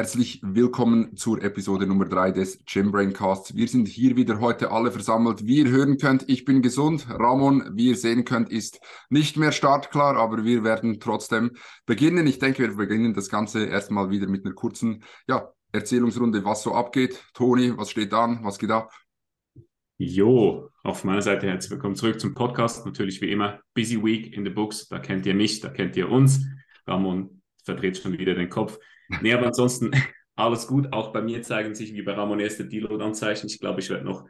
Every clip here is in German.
Herzlich willkommen zur Episode Nummer 3 des Gym Casts. Wir sind hier wieder heute alle versammelt. Wie ihr hören könnt, ich bin gesund. Ramon, wie ihr sehen könnt, ist nicht mehr startklar, aber wir werden trotzdem beginnen. Ich denke, wir beginnen das Ganze erstmal wieder mit einer kurzen ja, Erzählungsrunde, was so abgeht. Toni, was steht an? Was geht ab? Jo, auf meiner Seite herzlich willkommen zurück zum Podcast. Natürlich wie immer, Busy Week in the Books. Da kennt ihr mich, da kennt ihr uns. Ramon verdreht schon wieder den Kopf. Nee, aber ansonsten alles gut. Auch bei mir zeigen sich wie bei Ramon erste Deload-Anzeichen. Ich glaube, ich werde noch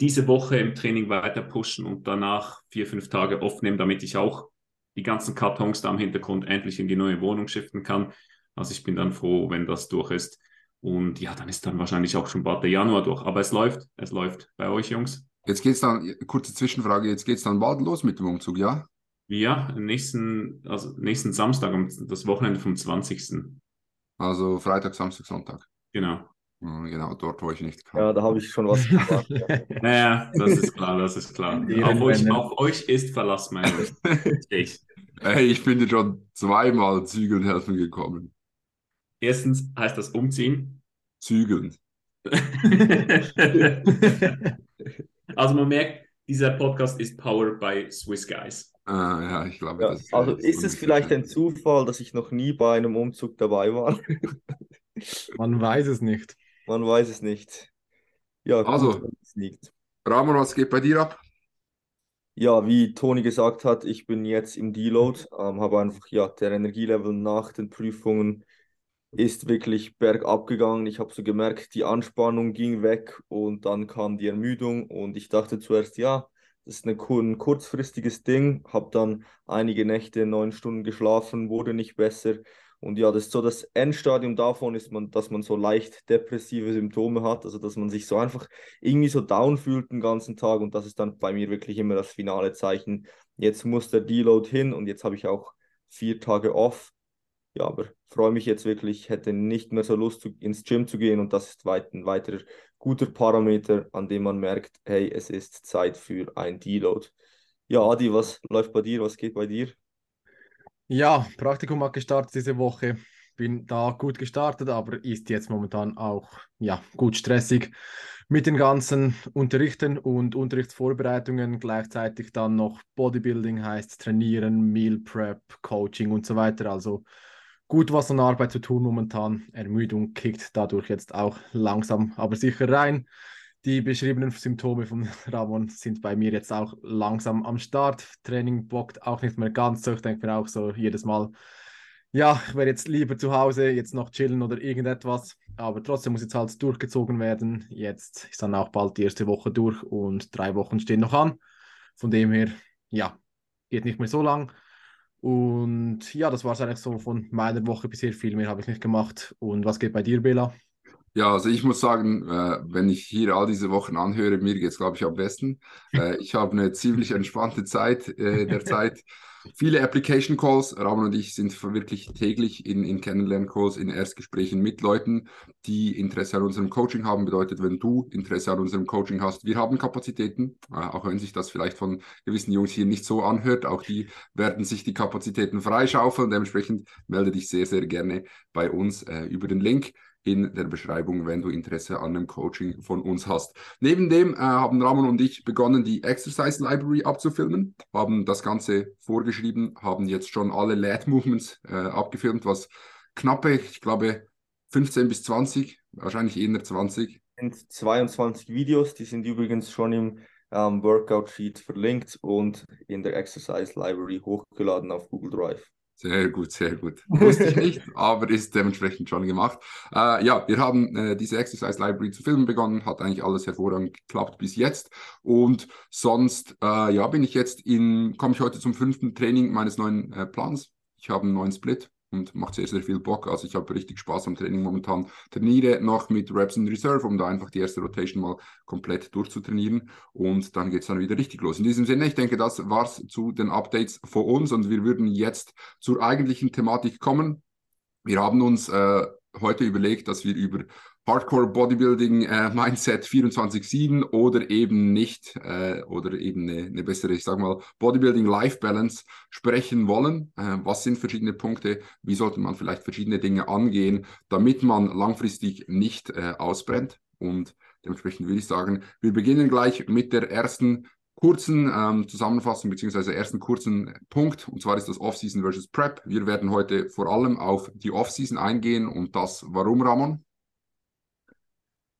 diese Woche im Training weiter pushen und danach vier, fünf Tage aufnehmen, damit ich auch die ganzen Kartons da im Hintergrund endlich in die neue Wohnung shiften kann. Also ich bin dann froh, wenn das durch ist. Und ja, dann ist dann wahrscheinlich auch schon bald der Januar durch. Aber es läuft, es läuft bei euch, Jungs. Jetzt geht es dann, kurze Zwischenfrage, jetzt geht es dann bald los mit dem Umzug, ja? Ja, nächsten, also nächsten Samstag, das Wochenende vom 20. Also Freitag, Samstag, Sonntag. Genau. Genau, dort, wo ich nicht kann. Ja, da habe ich schon was gemacht. ja. naja, das ist klar, das ist klar. auf, euch, auf euch ist Verlass, mein ich. Hey, ich bin dir schon zweimal zügeln helfen gekommen. Erstens heißt das umziehen. Zügeln. also man merkt, dieser Podcast ist powered by Swiss Guys. Ah, ja, ich glaube, ja, das Also ist es vielleicht ein Zufall, dass ich noch nie bei einem Umzug dabei war? Man weiß es nicht. Man weiß es nicht. Ja, gut, also, es liegt. Ramon, was geht bei dir ab? Ja, wie Toni gesagt hat, ich bin jetzt im Deload, ähm, habe einfach, ja, der Energielevel nach den Prüfungen ist wirklich bergab gegangen. Ich habe so gemerkt, die Anspannung ging weg und dann kam die Ermüdung und ich dachte zuerst, ja, das ist eine, ein kurzfristiges Ding, habe dann einige Nächte neun Stunden geschlafen, wurde nicht besser. Und ja, das ist so das Endstadium davon ist man, dass man so leicht depressive Symptome hat, also dass man sich so einfach irgendwie so down fühlt den ganzen Tag und das ist dann bei mir wirklich immer das finale Zeichen. Jetzt muss der Deload hin und jetzt habe ich auch vier Tage off. Ja, aber freue mich jetzt wirklich, hätte nicht mehr so Lust ins Gym zu gehen und das ist weit, ein weiterer guter Parameter, an dem man merkt, hey, es ist Zeit für ein Deload. Ja, Adi, was läuft bei dir? Was geht bei dir? Ja, Praktikum hat gestartet diese Woche. Bin da gut gestartet, aber ist jetzt momentan auch ja, gut stressig mit den ganzen Unterrichten und Unterrichtsvorbereitungen. Gleichzeitig dann noch Bodybuilding heißt Trainieren, Meal Prep, Coaching und so weiter. Also gut was an Arbeit zu tun momentan. Ermüdung kickt dadurch jetzt auch langsam, aber sicher rein. Die beschriebenen Symptome von Ramon sind bei mir jetzt auch langsam am Start. Training bockt auch nicht mehr ganz so. Ich denke mir auch so jedes Mal, ja, ich wäre jetzt lieber zu Hause, jetzt noch chillen oder irgendetwas. Aber trotzdem muss jetzt halt durchgezogen werden. Jetzt ist dann auch bald die erste Woche durch und drei Wochen stehen noch an. Von dem her, ja, geht nicht mehr so lang. Und ja, das war es eigentlich so von meiner Woche bisher. Viel mehr habe ich nicht gemacht. Und was geht bei dir, Bela? Ja, also ich muss sagen, äh, wenn ich hier all diese Wochen anhöre, mir geht es, glaube ich, am besten. Äh, ich habe eine ziemlich entspannte Zeit äh, derzeit. Viele Application Calls. Ramon und ich sind wirklich täglich in, in Kennenlern-Calls, in Erstgesprächen mit Leuten, die Interesse an unserem Coaching haben. Bedeutet, wenn du Interesse an unserem Coaching hast, wir haben Kapazitäten, auch wenn sich das vielleicht von gewissen Jungs hier nicht so anhört. Auch die werden sich die Kapazitäten freischaufeln. Dementsprechend melde dich sehr, sehr gerne bei uns äh, über den Link in der Beschreibung, wenn du Interesse an einem Coaching von uns hast. Neben dem äh, haben Ramon und ich begonnen, die Exercise Library abzufilmen, haben das Ganze vorgeschrieben, haben jetzt schon alle Lat Movements äh, abgefilmt, was knappe, ich glaube, 15 bis 20, wahrscheinlich eher 20. sind 22 Videos, die sind übrigens schon im ähm, Workout Sheet verlinkt und in der Exercise Library hochgeladen auf Google Drive. Sehr gut, sehr gut. Wusste ich nicht, aber ist dementsprechend schon gemacht. Äh, ja, wir haben äh, diese Exercise Library zu filmen begonnen, hat eigentlich alles hervorragend geklappt bis jetzt. Und sonst, äh, ja, bin ich jetzt in, komme ich heute zum fünften Training meines neuen äh, Plans. Ich habe einen neuen Split, und macht sehr, sehr viel Bock. Also ich habe richtig Spaß am Training momentan. Trainiere noch mit Reps in Reserve, um da einfach die erste Rotation mal komplett durchzutrainieren und dann geht es dann wieder richtig los. In diesem Sinne, ich denke, das war's zu den Updates von uns und wir würden jetzt zur eigentlichen Thematik kommen. Wir haben uns äh, heute überlegt, dass wir über Hardcore Bodybuilding äh, Mindset 24/7 oder eben nicht äh, oder eben eine, eine, bessere, ich sag mal, Bodybuilding Life Balance sprechen wollen. Äh, was sind verschiedene Punkte? Wie sollte man vielleicht verschiedene Dinge angehen, damit man langfristig nicht äh, ausbrennt? Und dementsprechend würde ich sagen, wir beginnen gleich mit der ersten kurzen ähm, Zusammenfassung beziehungsweise ersten kurzen Punkt und zwar ist das Off-Season versus Prep. Wir werden heute vor allem auf die Off-Season eingehen und das warum, Ramon?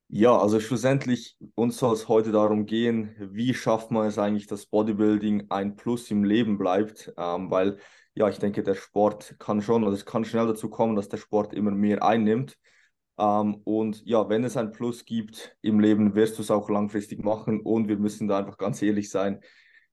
Ja, also schlussendlich uns soll es heute darum gehen, wie schafft man es eigentlich, dass Bodybuilding ein Plus im Leben bleibt, ähm, weil ja, ich denke, der Sport kann schon, also es kann schnell dazu kommen, dass der Sport immer mehr einnimmt. Ähm, und ja, wenn es ein Plus gibt im Leben, wirst du es auch langfristig machen und wir müssen da einfach ganz ehrlich sein.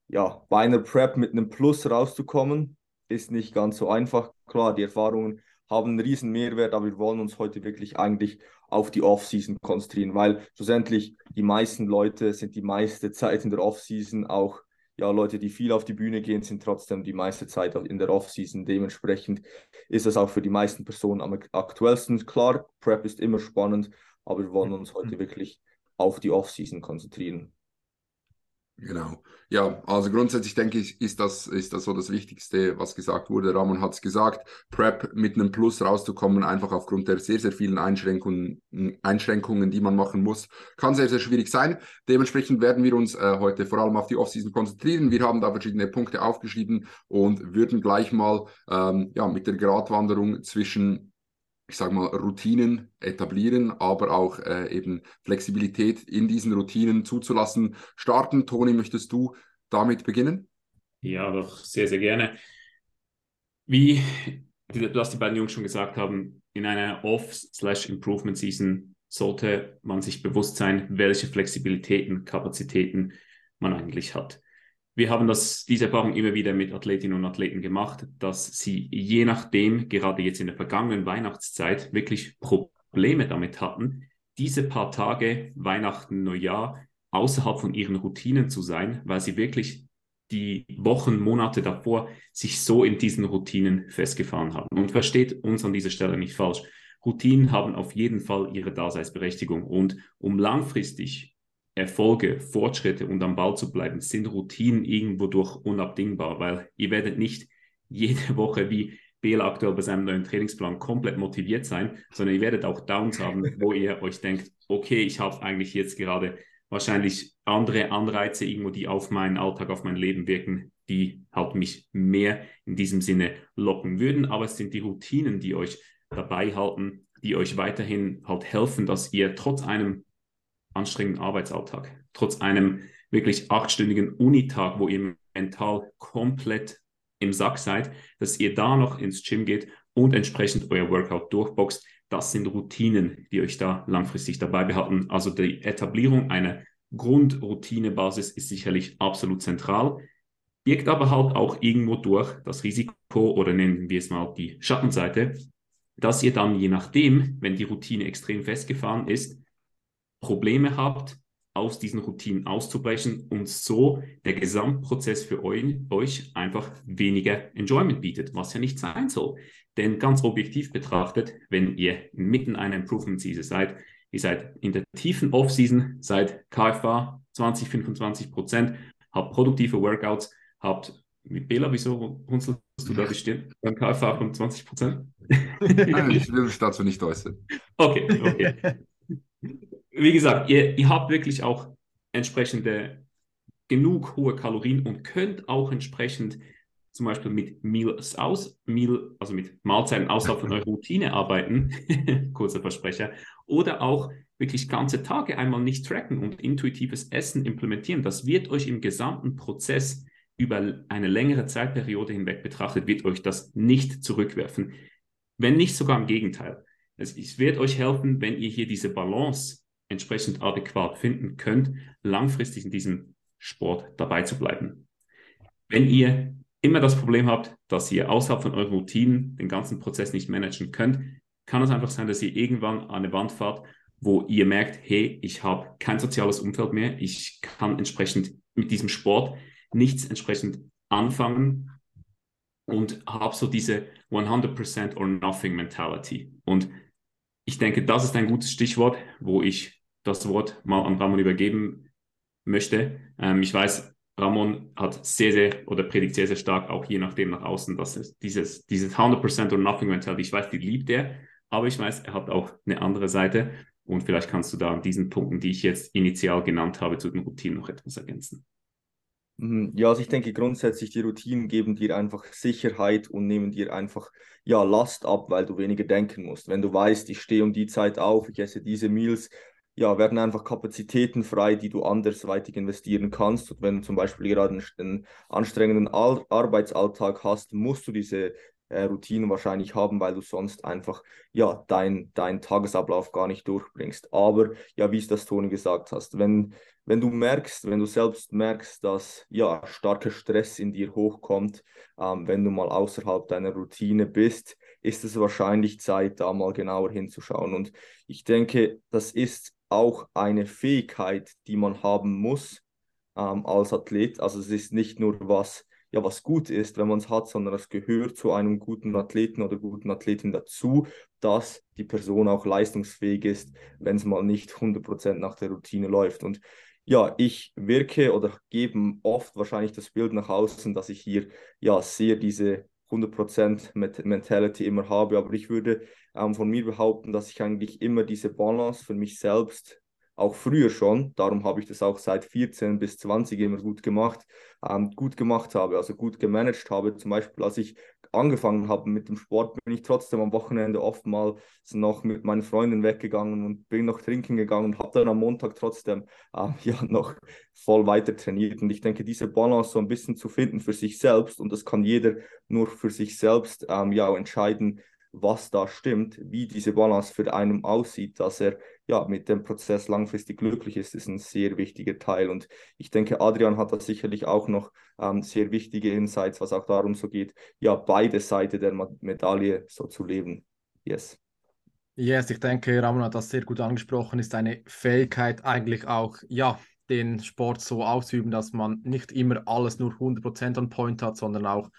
Ja, bei einer Prep mit einem Plus rauszukommen, ist nicht ganz so einfach. Klar, die Erfahrungen haben einen riesen Mehrwert, aber wir wollen uns heute wirklich eigentlich auf die Off-Season konzentrieren, weil schlussendlich die meisten Leute sind die meiste Zeit in der Off-Season auch ja, Leute, die viel auf die Bühne gehen, sind trotzdem die meiste Zeit in der Off-Season. Dementsprechend ist es auch für die meisten Personen am aktuellsten. Klar, Prep ist immer spannend, aber wir wollen uns heute wirklich auf die Off-Season konzentrieren. Genau. Ja, also grundsätzlich denke ich, ist das, ist das so das Wichtigste, was gesagt wurde. Ramon hat es gesagt, Prep mit einem Plus rauszukommen, einfach aufgrund der sehr, sehr vielen Einschränkungen, Einschränkungen, die man machen muss, kann sehr, sehr schwierig sein. Dementsprechend werden wir uns äh, heute vor allem auf die Offseason konzentrieren. Wir haben da verschiedene Punkte aufgeschrieben und würden gleich mal ähm, ja, mit der Gratwanderung zwischen ich sage mal, Routinen etablieren, aber auch äh, eben Flexibilität in diesen Routinen zuzulassen. Starten, Toni, möchtest du damit beginnen? Ja, doch, sehr, sehr gerne. Wie du hast die beiden Jungs schon gesagt haben, in einer Off-Improvement-Season sollte man sich bewusst sein, welche Flexibilitäten, Kapazitäten man eigentlich hat. Wir haben das, diese Erfahrung immer wieder mit Athletinnen und Athleten gemacht, dass sie je nachdem, gerade jetzt in der vergangenen Weihnachtszeit, wirklich Probleme damit hatten, diese paar Tage, Weihnachten, Neujahr, außerhalb von ihren Routinen zu sein, weil sie wirklich die Wochen, Monate davor sich so in diesen Routinen festgefahren haben. Und versteht uns an dieser Stelle nicht falsch. Routinen haben auf jeden Fall ihre Daseinsberechtigung. Und um langfristig Erfolge, Fortschritte und am Ball zu bleiben, sind Routinen irgendwo durch unabdingbar, weil ihr werdet nicht jede Woche wie Bela aktuell bei seinem neuen Trainingsplan komplett motiviert sein, sondern ihr werdet auch Downs haben, wo ihr euch denkt, okay, ich habe eigentlich jetzt gerade wahrscheinlich andere Anreize irgendwo, die auf meinen Alltag, auf mein Leben wirken, die halt mich mehr in diesem Sinne locken würden. Aber es sind die Routinen, die euch dabei halten, die euch weiterhin halt helfen, dass ihr trotz einem anstrengenden Arbeitsalltag, trotz einem wirklich achtstündigen Unitag, wo ihr mental komplett im Sack seid, dass ihr da noch ins Gym geht und entsprechend euer Workout durchboxt. Das sind Routinen, die euch da langfristig dabei behalten. Also die Etablierung einer Grundroutinebasis ist sicherlich absolut zentral, birgt aber halt auch irgendwo durch das Risiko oder nennen wir es mal die Schattenseite, dass ihr dann je nachdem, wenn die Routine extrem festgefahren ist, Probleme habt, aus diesen Routinen auszubrechen und so der Gesamtprozess für euch, euch einfach weniger Enjoyment bietet, was ja nicht sein soll. Denn ganz objektiv betrachtet, wenn ihr mitten einer Improvement-Season seid, ihr seid in der tiefen Off-Season, seid KFA 20, 25 Prozent, habt produktive Workouts, habt mit Bela, wieso runzelst du da bestimmt beim KFA von 20 Prozent? ich will mich dazu nicht äußern. Okay, okay. wie gesagt, ihr, ihr habt wirklich auch entsprechende genug hohe Kalorien und könnt auch entsprechend zum Beispiel mit Meals aus, Meal, also mit Mahlzeiten außerhalb von eurer Routine arbeiten, kurzer Versprecher, oder auch wirklich ganze Tage einmal nicht tracken und intuitives Essen implementieren. Das wird euch im gesamten Prozess über eine längere Zeitperiode hinweg betrachtet, wird euch das nicht zurückwerfen. Wenn nicht sogar im Gegenteil. Es, es wird euch helfen, wenn ihr hier diese Balance entsprechend adäquat finden könnt, langfristig in diesem Sport dabei zu bleiben. Wenn ihr immer das Problem habt, dass ihr außerhalb von euren Routinen den ganzen Prozess nicht managen könnt, kann es einfach sein, dass ihr irgendwann an eine Wand fahrt, wo ihr merkt, hey, ich habe kein soziales Umfeld mehr, ich kann entsprechend mit diesem Sport nichts entsprechend anfangen und habe so diese 100% or nothing Mentality. Und ich denke, das ist ein gutes Stichwort, wo ich das Wort mal an Ramon übergeben möchte. Ähm, ich weiß, Ramon hat sehr, sehr oder predigt sehr, sehr stark, auch je nachdem nach außen, dass es dieses, dieses 100% or nothing Mentality, ich weiß, die liebt er, aber ich weiß, er hat auch eine andere Seite und vielleicht kannst du da an diesen Punkten, die ich jetzt initial genannt habe, zu den Routinen noch etwas ergänzen. Mhm. Ja, also ich denke grundsätzlich, die Routinen geben dir einfach Sicherheit und nehmen dir einfach ja, Last ab, weil du weniger denken musst. Wenn du weißt, ich stehe um die Zeit auf, ich esse diese Meals, ja, werden einfach Kapazitäten frei, die du andersweitig investieren kannst. Und wenn du zum Beispiel gerade einen anstrengenden Arbeitsalltag hast, musst du diese äh, Routinen wahrscheinlich haben, weil du sonst einfach ja dein, dein Tagesablauf gar nicht durchbringst. Aber ja, wie es das Toni gesagt hast, wenn, wenn du merkst, wenn du selbst merkst, dass ja starker Stress in dir hochkommt, ähm, wenn du mal außerhalb deiner Routine bist, ist es wahrscheinlich Zeit, da mal genauer hinzuschauen. Und ich denke, das ist auch eine Fähigkeit, die man haben muss ähm, als Athlet. Also es ist nicht nur was, ja, was gut ist, wenn man es hat, sondern es gehört zu einem guten Athleten oder guten Athletin dazu, dass die Person auch leistungsfähig ist, wenn es mal nicht 100% nach der Routine läuft. Und ja, ich wirke oder gebe oft wahrscheinlich das Bild nach außen, dass ich hier ja sehr diese 100% Mentality immer habe, aber ich würde ähm, von mir behaupten, dass ich eigentlich immer diese Balance für mich selbst auch früher schon, darum habe ich das auch seit 14 bis 20 immer gut gemacht, ähm, gut gemacht habe, also gut gemanagt habe. Zum Beispiel, als ich angefangen habe mit dem Sport, bin ich trotzdem am Wochenende oftmals noch mit meinen Freunden weggegangen und bin noch trinken gegangen und habe dann am Montag trotzdem äh, ja noch voll weiter trainiert. Und ich denke, diese Balance so ein bisschen zu finden für sich selbst und das kann jeder nur für sich selbst ähm, ja entscheiden, was da stimmt, wie diese Balance für einen aussieht, dass er ja mit dem Prozess langfristig glücklich ist, ist ein sehr wichtiger Teil. Und ich denke, Adrian hat da sicherlich auch noch ähm, sehr wichtige Insights, was auch darum so geht, ja, beide Seiten der Medaille so zu leben. Yes. Yes, ich denke, Ramon hat das sehr gut angesprochen, ist eine Fähigkeit eigentlich auch, ja, den Sport so ausüben, dass man nicht immer alles nur 100% on point hat, sondern auch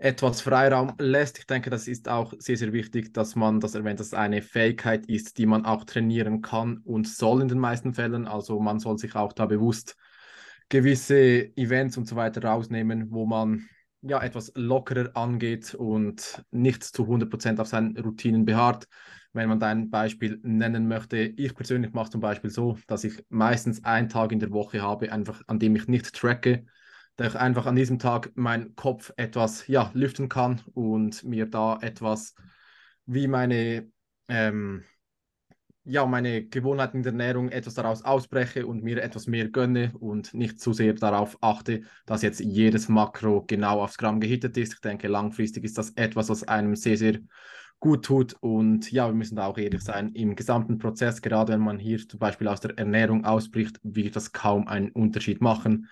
etwas Freiraum lässt. Ich denke, das ist auch sehr, sehr wichtig, dass man das erwähnt, dass es eine Fähigkeit ist, die man auch trainieren kann und soll in den meisten Fällen. Also man soll sich auch da bewusst gewisse Events und so weiter rausnehmen, wo man ja etwas lockerer angeht und nicht zu 100% auf seinen Routinen beharrt. Wenn man da ein Beispiel nennen möchte, ich persönlich mache zum Beispiel so, dass ich meistens einen Tag in der Woche habe, einfach an dem ich nicht tracke ich einfach an diesem Tag meinen Kopf etwas ja, lüften kann und mir da etwas wie meine, ähm, ja, meine Gewohnheiten der Ernährung etwas daraus ausbreche und mir etwas mehr gönne und nicht zu sehr darauf achte, dass jetzt jedes Makro genau aufs Gramm gehittet ist. Ich denke, langfristig ist das etwas, was einem sehr, sehr gut tut. Und ja, wir müssen da auch ehrlich sein, im gesamten Prozess, gerade wenn man hier zum Beispiel aus der Ernährung ausbricht, wird das kaum einen Unterschied machen.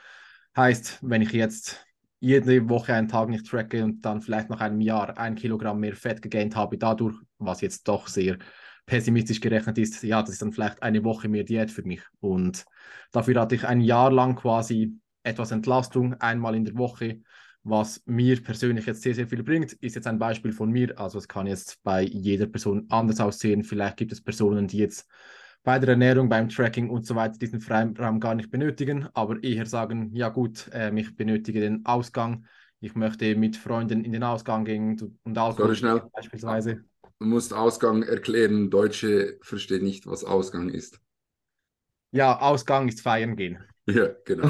Heißt, wenn ich jetzt jede Woche einen Tag nicht tracke und dann vielleicht nach einem Jahr ein Kilogramm mehr Fett gegaint habe, dadurch, was jetzt doch sehr pessimistisch gerechnet ist, ja, das ist dann vielleicht eine Woche mehr Diät für mich. Und dafür hatte ich ein Jahr lang quasi etwas Entlastung, einmal in der Woche, was mir persönlich jetzt sehr, sehr viel bringt, ist jetzt ein Beispiel von mir. Also es kann jetzt bei jeder Person anders aussehen. Vielleicht gibt es Personen, die jetzt bei der Ernährung, beim Tracking und so weiter diesen Freiraum gar nicht benötigen, aber eher sagen, ja gut, äh, ich benötige den Ausgang, ich möchte mit Freunden in den Ausgang gehen und Alkohol schnell. beispielsweise. Du musst Ausgang erklären, Deutsche verstehen nicht, was Ausgang ist. Ja, Ausgang ist feiern gehen. Ja, genau.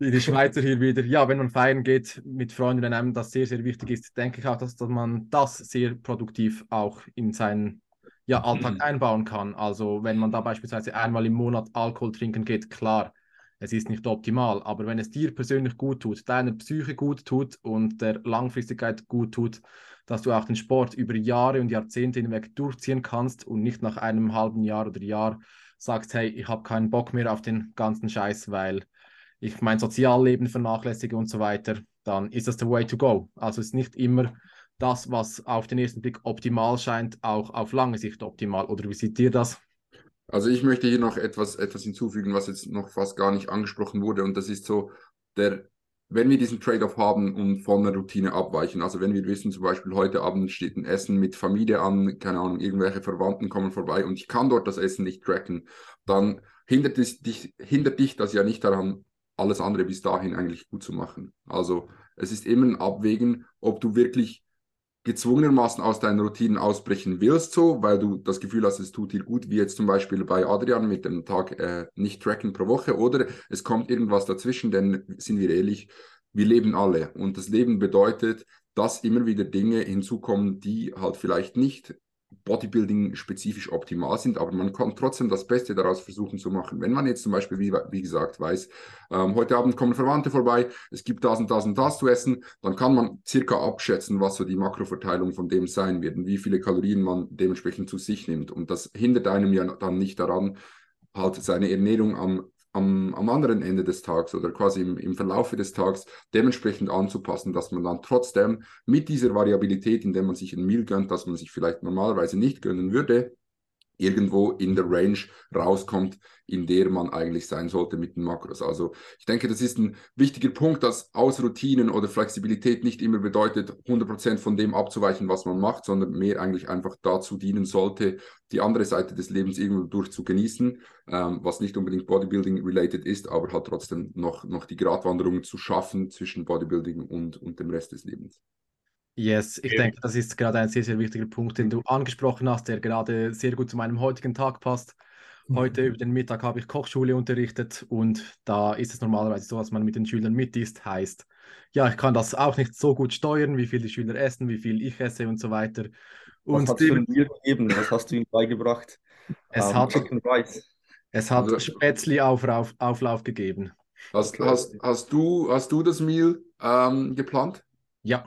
die Schweizer hier wieder, ja, wenn man feiern geht mit Freunden, wenn einem das sehr, sehr wichtig ist, denke ich auch, dass, dass man das sehr produktiv auch in seinen ja, Alltag mhm. einbauen kann. Also wenn man da beispielsweise einmal im Monat Alkohol trinken geht, klar, es ist nicht optimal, aber wenn es dir persönlich gut tut, deiner Psyche gut tut und der Langfristigkeit gut tut, dass du auch den Sport über Jahre und Jahrzehnte hinweg durchziehen kannst und nicht nach einem halben Jahr oder Jahr sagst, hey, ich habe keinen Bock mehr auf den ganzen Scheiß, weil ich mein Sozialleben vernachlässige und so weiter, dann ist das der way to go. Also es ist nicht immer das, was auf den ersten Blick optimal scheint, auch auf lange Sicht optimal. Oder wie seht ihr das? Also ich möchte hier noch etwas, etwas hinzufügen, was jetzt noch fast gar nicht angesprochen wurde. Und das ist so der wenn wir diesen Trade-off haben und von der Routine abweichen, also wenn wir wissen, zum Beispiel heute Abend steht ein Essen mit Familie an, keine Ahnung, irgendwelche Verwandten kommen vorbei und ich kann dort das Essen nicht tracken, dann hindert, es dich, hindert dich das ja nicht daran, alles andere bis dahin eigentlich gut zu machen. Also es ist immer ein Abwägen, ob du wirklich gezwungenermaßen aus deinen Routinen ausbrechen willst, so, weil du das Gefühl hast, es tut dir gut, wie jetzt zum Beispiel bei Adrian mit dem Tag äh, nicht tracken pro Woche, oder es kommt irgendwas dazwischen, denn sind wir ehrlich, wir leben alle. Und das Leben bedeutet, dass immer wieder Dinge hinzukommen, die halt vielleicht nicht Bodybuilding spezifisch optimal sind, aber man kann trotzdem das Beste daraus versuchen zu machen. Wenn man jetzt zum Beispiel, wie, wie gesagt, weiß, ähm, heute Abend kommen Verwandte vorbei, es gibt das und das und das zu essen, dann kann man circa abschätzen, was so die Makroverteilung von dem sein wird und wie viele Kalorien man dementsprechend zu sich nimmt. Und das hindert einem ja dann nicht daran, halt seine Ernährung am am, am anderen Ende des Tages oder quasi im, im Verlaufe des Tages dementsprechend anzupassen, dass man dann trotzdem mit dieser Variabilität, indem man sich ein Meal gönnt, das man sich vielleicht normalerweise nicht gönnen würde, irgendwo in der Range rauskommt, in der man eigentlich sein sollte mit den Makros. Also ich denke, das ist ein wichtiger Punkt, dass aus Routinen oder Flexibilität nicht immer bedeutet, 100% von dem abzuweichen, was man macht, sondern mehr eigentlich einfach dazu dienen sollte, die andere Seite des Lebens irgendwo durch zu genießen, ähm, was nicht unbedingt Bodybuilding-related ist, aber halt trotzdem noch, noch die Gratwanderung zu schaffen zwischen Bodybuilding und, und dem Rest des Lebens. Yes, ich denke, das ist gerade ein sehr, sehr wichtiger Punkt, den du angesprochen hast, der gerade sehr gut zu meinem heutigen Tag passt. Heute mhm. über den Mittag habe ich Kochschule unterrichtet und da ist es normalerweise so, dass man mit den Schülern mit isst. Heißt, ja, ich kann das auch nicht so gut steuern, wie viel die Schüler essen, wie viel ich esse und so weiter. Und Was hast du dir gegeben? Was hast du ihnen beigebracht? Es um, hat, es hat also, Spätzli-Auflauf Auflauf gegeben. Hast, hast, hast, du, hast du das Meal ähm, geplant? Ja.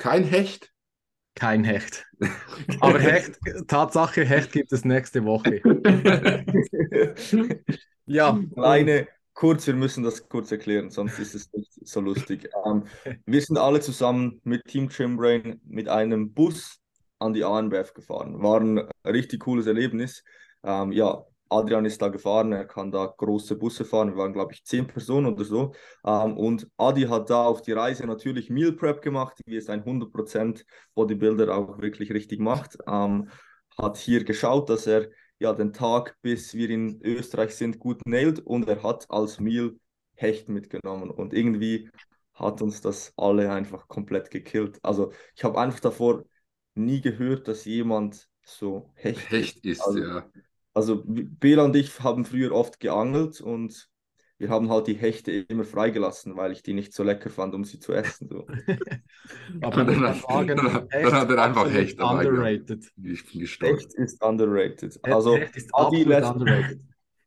Kein Hecht? Kein Hecht. Aber Hecht, Tatsache, Hecht gibt es nächste Woche. ja. Kleine, kurz, wir müssen das kurz erklären, sonst ist es nicht so lustig. Ähm, wir sind alle zusammen mit Team Gymbrain mit einem Bus an die ANBF gefahren. War ein richtig cooles Erlebnis. Ähm, ja, Adrian ist da gefahren, er kann da große Busse fahren. Wir waren, glaube ich, zehn Personen oder so. Ähm, und Adi hat da auf die Reise natürlich Meal Prep gemacht, wie es ein 100% Bodybuilder auch wirklich richtig macht. Ähm, hat hier geschaut, dass er ja den Tag, bis wir in Österreich sind, gut nailt und er hat als Meal Hecht mitgenommen. Und irgendwie hat uns das alle einfach komplett gekillt. Also ich habe einfach davor nie gehört, dass jemand so Hecht, Hecht ist. Also, ja also Bela und ich haben früher oft geangelt und wir haben halt die Hechte immer freigelassen, weil ich die nicht so lecker fand, um sie zu essen. So. Aber dann, dann, sagen, dann, dann hat er einfach Hecht underrated. Hecht ist underrated. Also, Hecht ist Adi lässt, underrated.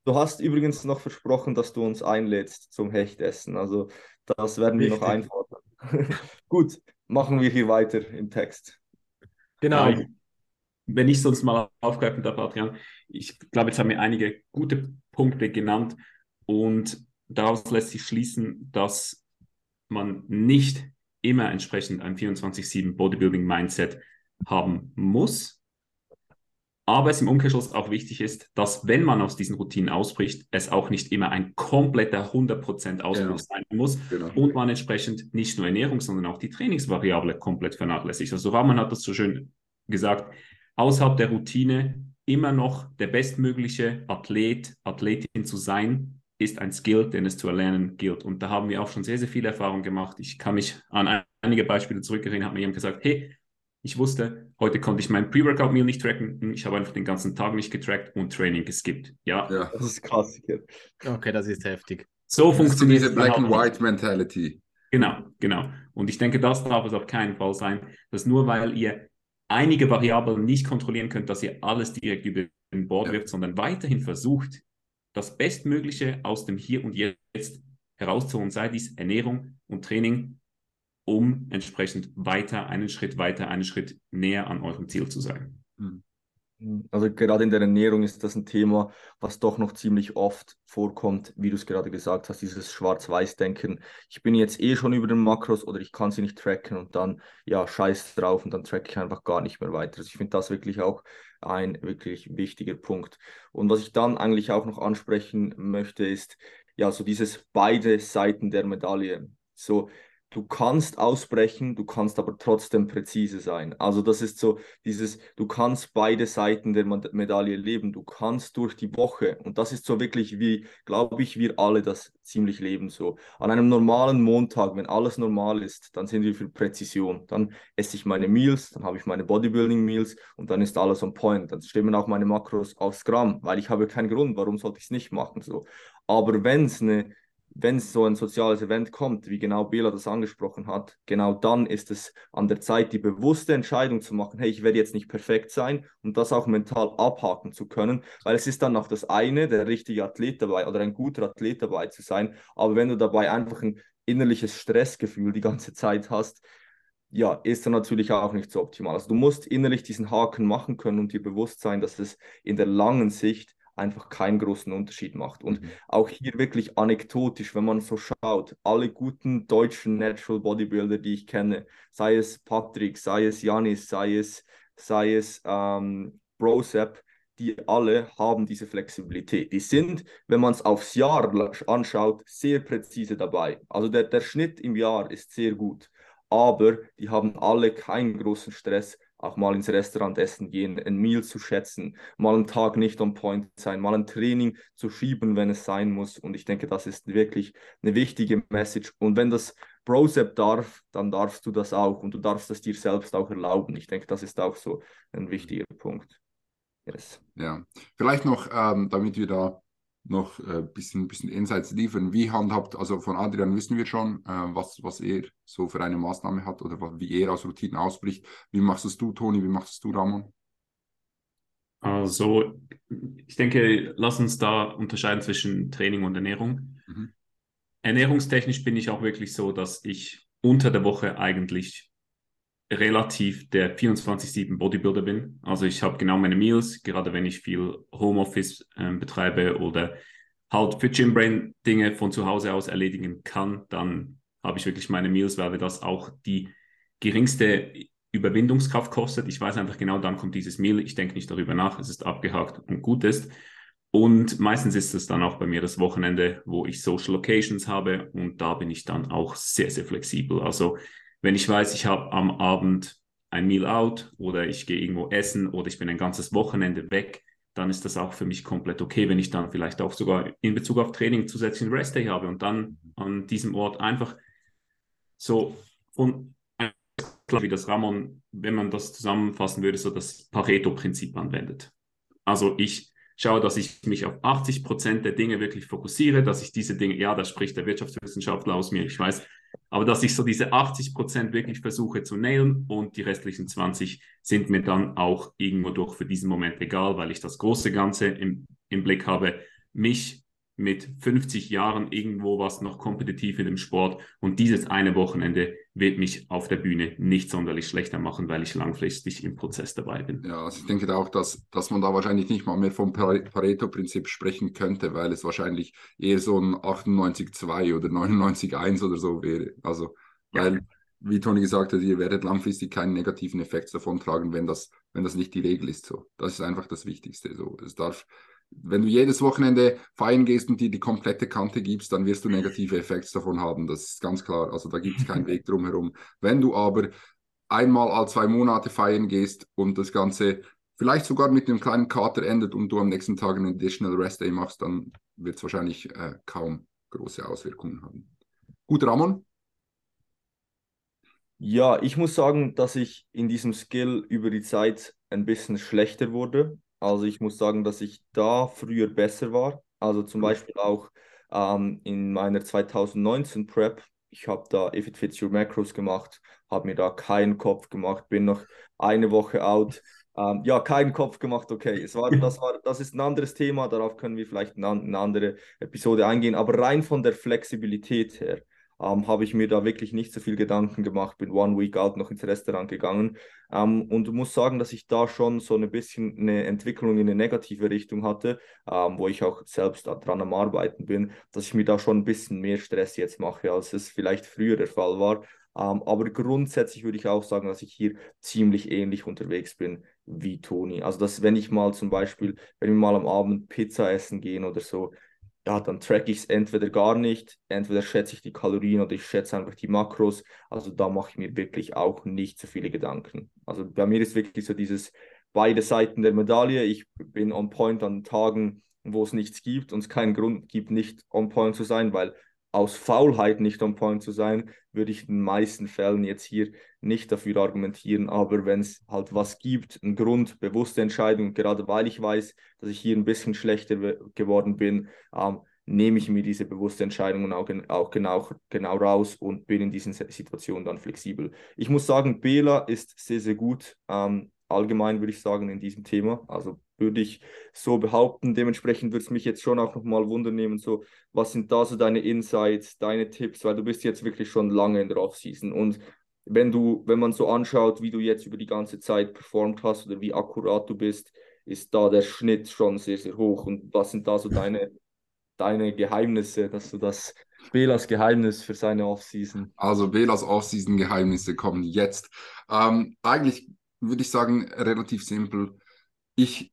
Du hast übrigens noch versprochen, dass du uns einlädst zum Hechtessen. Also das werden wir Richtig. noch einfordern. Gut, machen wir hier weiter im Text. Genau wenn ich sonst mal aufgreifen darf, Adrian, ich glaube, jetzt haben wir einige gute Punkte genannt und daraus lässt sich schließen, dass man nicht immer entsprechend ein 24-7 Bodybuilding-Mindset haben muss, aber es im Umkehrschluss auch wichtig ist, dass wenn man aus diesen Routinen ausbricht, es auch nicht immer ein kompletter 100% Ausbruch genau. sein muss genau. und man entsprechend nicht nur Ernährung, sondern auch die Trainingsvariable komplett vernachlässigt. Also Rahman hat das so schön gesagt, außerhalb der Routine immer noch der bestmögliche Athlet, Athletin zu sein, ist ein Skill, den es zu erlernen gilt. Und da haben wir auch schon sehr, sehr viele Erfahrungen gemacht. Ich kann mich an einige Beispiele zurückerinnern, hat mir jemand gesagt, hey, ich wusste, heute konnte ich mein Pre-Workout-Meal nicht tracken. Ich habe einfach den ganzen Tag nicht getrackt und Training geskippt. Ja, ja das ist krass. Okay, das ist heftig. So das funktioniert diese Black and White Mentality. Genau, genau. Und ich denke, das darf es auf keinen Fall sein, dass nur weil ihr einige Variablen nicht kontrollieren könnt, dass ihr alles direkt über den Board ja. wirft, sondern weiterhin versucht, das Bestmögliche aus dem Hier und Jetzt herauszuholen, sei dies Ernährung und Training, um entsprechend weiter, einen Schritt weiter, einen Schritt näher an eurem Ziel zu sein. Mhm. Also gerade in der Ernährung ist das ein Thema, was doch noch ziemlich oft vorkommt, wie du es gerade gesagt hast, dieses Schwarz-Weiß-Denken. Ich bin jetzt eh schon über den Makros oder ich kann sie nicht tracken und dann, ja, scheiß drauf und dann tracke ich einfach gar nicht mehr weiter. Also ich finde das wirklich auch ein wirklich wichtiger Punkt. Und was ich dann eigentlich auch noch ansprechen möchte, ist, ja, so dieses beide Seiten der Medaille. So, du kannst ausbrechen, du kannst aber trotzdem präzise sein. Also das ist so dieses, du kannst beide Seiten der Medaille leben, du kannst durch die Woche und das ist so wirklich wie, glaube ich, wir alle das ziemlich leben so. An einem normalen Montag, wenn alles normal ist, dann sind wir für Präzision. Dann esse ich meine Meals, dann habe ich meine Bodybuilding Meals und dann ist alles on point. Dann stimmen auch meine Makros aufs Gramm, weil ich habe keinen Grund, warum sollte ich es nicht machen so. Aber wenn es eine wenn es so ein soziales Event kommt, wie genau Bela das angesprochen hat, genau dann ist es an der Zeit, die bewusste Entscheidung zu machen, hey, ich werde jetzt nicht perfekt sein und das auch mental abhaken zu können, weil es ist dann noch das eine, der richtige Athlet dabei oder ein guter Athlet dabei zu sein, aber wenn du dabei einfach ein innerliches Stressgefühl die ganze Zeit hast, ja, ist dann natürlich auch nicht so optimal. Also du musst innerlich diesen Haken machen können und dir bewusst sein, dass es in der langen Sicht einfach keinen großen Unterschied macht. Und mhm. auch hier wirklich anekdotisch, wenn man so schaut, alle guten deutschen Natural Bodybuilder, die ich kenne, sei es Patrick, sei es Janis, sei es, sei es ähm, Brosep, die alle haben diese Flexibilität. Die sind, wenn man es aufs Jahr anschaut, sehr präzise dabei. Also der, der Schnitt im Jahr ist sehr gut, aber die haben alle keinen großen Stress, auch mal ins Restaurant essen gehen, ein Meal zu schätzen, mal einen Tag nicht on point sein, mal ein Training zu schieben, wenn es sein muss. Und ich denke, das ist wirklich eine wichtige Message. Und wenn das Brosep darf, dann darfst du das auch und du darfst das dir selbst auch erlauben. Ich denke, das ist auch so ein wichtiger Punkt. Yes. Ja, vielleicht noch, ähm, damit wir da noch ein äh, bisschen, bisschen Insights liefern. Wie handhabt, also von Adrian wissen wir schon, äh, was, was er so für eine Maßnahme hat oder wie er aus Routinen ausbricht. Wie machst es du, Toni? Wie machst es du, Ramon? Also, ich denke, lass uns da unterscheiden zwischen Training und Ernährung. Mhm. Ernährungstechnisch bin ich auch wirklich so, dass ich unter der Woche eigentlich relativ der 24-7 Bodybuilder bin. Also ich habe genau meine Meals, gerade wenn ich viel Homeoffice äh, betreibe oder halt für Gymbrain Dinge von zu Hause aus erledigen kann, dann habe ich wirklich meine Meals, weil das auch die geringste Überwindungskraft kostet. Ich weiß einfach genau, dann kommt dieses Meal. Ich denke nicht darüber nach, es ist abgehakt und gut ist. Und meistens ist es dann auch bei mir das Wochenende, wo ich Social Locations habe und da bin ich dann auch sehr, sehr flexibel. Also wenn ich weiß, ich habe am Abend ein Meal out oder ich gehe irgendwo essen oder ich bin ein ganzes Wochenende weg, dann ist das auch für mich komplett okay, wenn ich dann vielleicht auch sogar in Bezug auf Training zusätzlichen Rest Day habe und dann an diesem Ort einfach so von klar wie das Ramon, wenn man das zusammenfassen würde, so das Pareto-Prinzip anwendet. Also ich schaue, dass ich mich auf 80 Prozent der Dinge wirklich fokussiere, dass ich diese Dinge, ja, da spricht der Wirtschaftswissenschaftler aus mir, ich weiß, aber dass ich so diese 80 Prozent wirklich versuche zu nailen und die restlichen 20 sind mir dann auch irgendwo durch für diesen Moment egal, weil ich das große Ganze im, im Blick habe, mich mit 50 Jahren irgendwo was noch kompetitiv in dem Sport und dieses eine Wochenende wird mich auf der Bühne nicht sonderlich schlechter machen, weil ich langfristig im Prozess dabei bin. Ja, also ich denke auch, dass, dass man da wahrscheinlich nicht mal mehr vom Pareto-Prinzip sprechen könnte, weil es wahrscheinlich eher so ein 98-2 oder 99-1 oder so wäre. Also, weil, ja. wie Toni gesagt hat, ihr werdet langfristig keinen negativen Effekt davon tragen, wenn das, wenn das nicht die Regel ist. So. Das ist einfach das Wichtigste. So. Es darf wenn du jedes Wochenende feiern gehst und dir die komplette Kante gibst, dann wirst du negative Effekte davon haben. Das ist ganz klar. Also da gibt es keinen Weg drum herum. Wenn du aber einmal alle zwei Monate feiern gehst und das Ganze vielleicht sogar mit einem kleinen Kater endet und du am nächsten Tag einen Additional Rest Day machst, dann wird es wahrscheinlich äh, kaum große Auswirkungen haben. Gut, Ramon? Ja, ich muss sagen, dass ich in diesem Skill über die Zeit ein bisschen schlechter wurde. Also ich muss sagen, dass ich da früher besser war. Also zum Beispiel auch ähm, in meiner 2019 Prep. Ich habe da If It Fits Your Macros gemacht, habe mir da keinen Kopf gemacht, bin noch eine Woche out. Ähm, ja, keinen Kopf gemacht, okay. Es war, das, war, das ist ein anderes Thema, darauf können wir vielleicht in eine andere Episode eingehen. Aber rein von der Flexibilität her ähm, habe ich mir da wirklich nicht so viel Gedanken gemacht, bin one week out noch ins Restaurant gegangen ähm, und muss sagen, dass ich da schon so ein bisschen eine Entwicklung in eine negative Richtung hatte, ähm, wo ich auch selbst dran am Arbeiten bin, dass ich mir da schon ein bisschen mehr Stress jetzt mache, als es vielleicht früher der Fall war. Ähm, aber grundsätzlich würde ich auch sagen, dass ich hier ziemlich ähnlich unterwegs bin wie Toni. Also, dass wenn ich mal zum Beispiel, wenn wir mal am Abend Pizza essen gehen oder so, ja, dann track ich es entweder gar nicht, entweder schätze ich die Kalorien oder ich schätze einfach die Makros. Also da mache ich mir wirklich auch nicht so viele Gedanken. Also bei mir ist wirklich so dieses beide Seiten der Medaille. Ich bin on point an Tagen, wo es nichts gibt und es keinen Grund gibt, nicht on point zu sein, weil aus Faulheit nicht on point zu sein, würde ich in den meisten Fällen jetzt hier nicht dafür argumentieren. Aber wenn es halt was gibt, einen Grund, bewusste Entscheidung, gerade weil ich weiß, dass ich hier ein bisschen schlechter geworden bin, ähm, nehme ich mir diese bewusste Entscheidung auch, auch genau, genau raus und bin in diesen Situationen dann flexibel. Ich muss sagen, Bela ist sehr, sehr gut. Ähm, allgemein würde ich sagen, in diesem Thema. Also würde ich so behaupten. Dementsprechend würde es mich jetzt schon auch nochmal wundern nehmen, so, was sind da so deine Insights, deine Tipps, weil du bist jetzt wirklich schon lange in der Offseason und wenn du, wenn man so anschaut, wie du jetzt über die ganze Zeit performt hast oder wie akkurat du bist, ist da der Schnitt schon sehr, sehr hoch. Und was sind da so deine, deine Geheimnisse, dass du das Belas Geheimnis für seine Offseason? Also Belas Offseason-Geheimnisse kommen jetzt. Ähm, eigentlich würde ich sagen, relativ simpel. Ich